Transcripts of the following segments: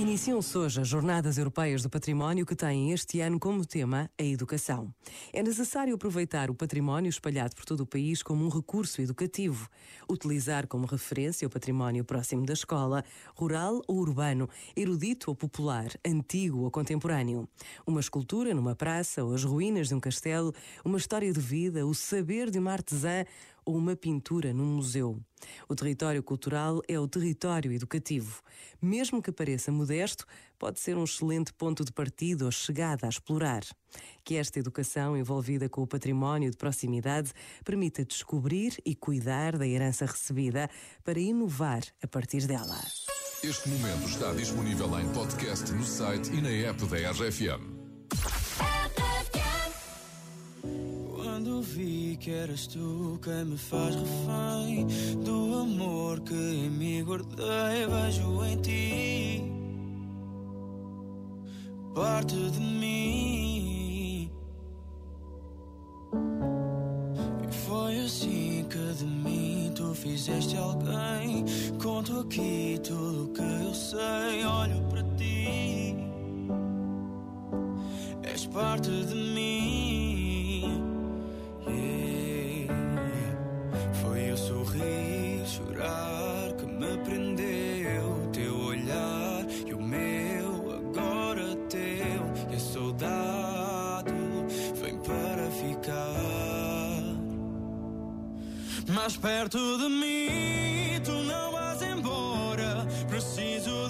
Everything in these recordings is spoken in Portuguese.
Iniciam-se hoje as Jornadas Europeias do Património que têm este ano como tema a educação. É necessário aproveitar o património espalhado por todo o país como um recurso educativo, utilizar como referência o património próximo da escola, rural ou urbano, erudito ou popular, antigo ou contemporâneo. Uma escultura numa praça ou as ruínas de um castelo, uma história de vida, o saber de uma artesã ou uma pintura num museu. O território cultural é o território educativo. Mesmo que pareça modesto, pode ser um excelente ponto de partida ou chegada a explorar. Que esta educação envolvida com o património de proximidade permita descobrir e cuidar da herança recebida para inovar a partir dela. Este momento está disponível em podcast no site e na app da RFM. Quando vi que eras tu quem me faz refém do amor que em mim guardei, vejo em ti parte de mim. E foi assim que de mim tu fizeste alguém. Conto aqui tudo o que eu sei, olho para ti. És parte de mim. Mais perto de mim, tu não vais embora. Preciso de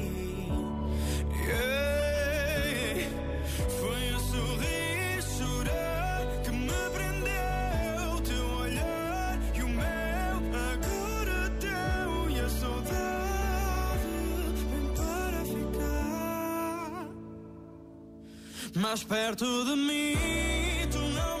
Mais perto de mim. Tu não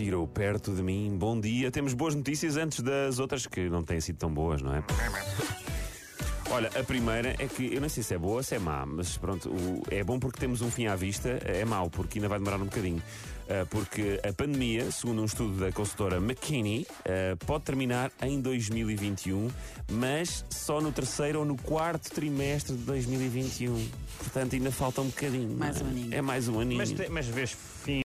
Ciro, perto de mim, bom dia. Temos boas notícias antes das outras que não têm sido tão boas, não é? Olha, a primeira é que eu não sei se é boa ou se é má, mas pronto, o- é bom porque temos um fim à vista, é mau porque ainda vai demorar um bocadinho. Ah, porque a pandemia, segundo um estudo da consultora McKinney, ah, pode terminar em 2021, mas só no terceiro ou no quarto trimestre de 2021. Portanto, ainda falta um bocadinho. Mais é? um aninho. É mais um aninho. Mas, te- mas vês fim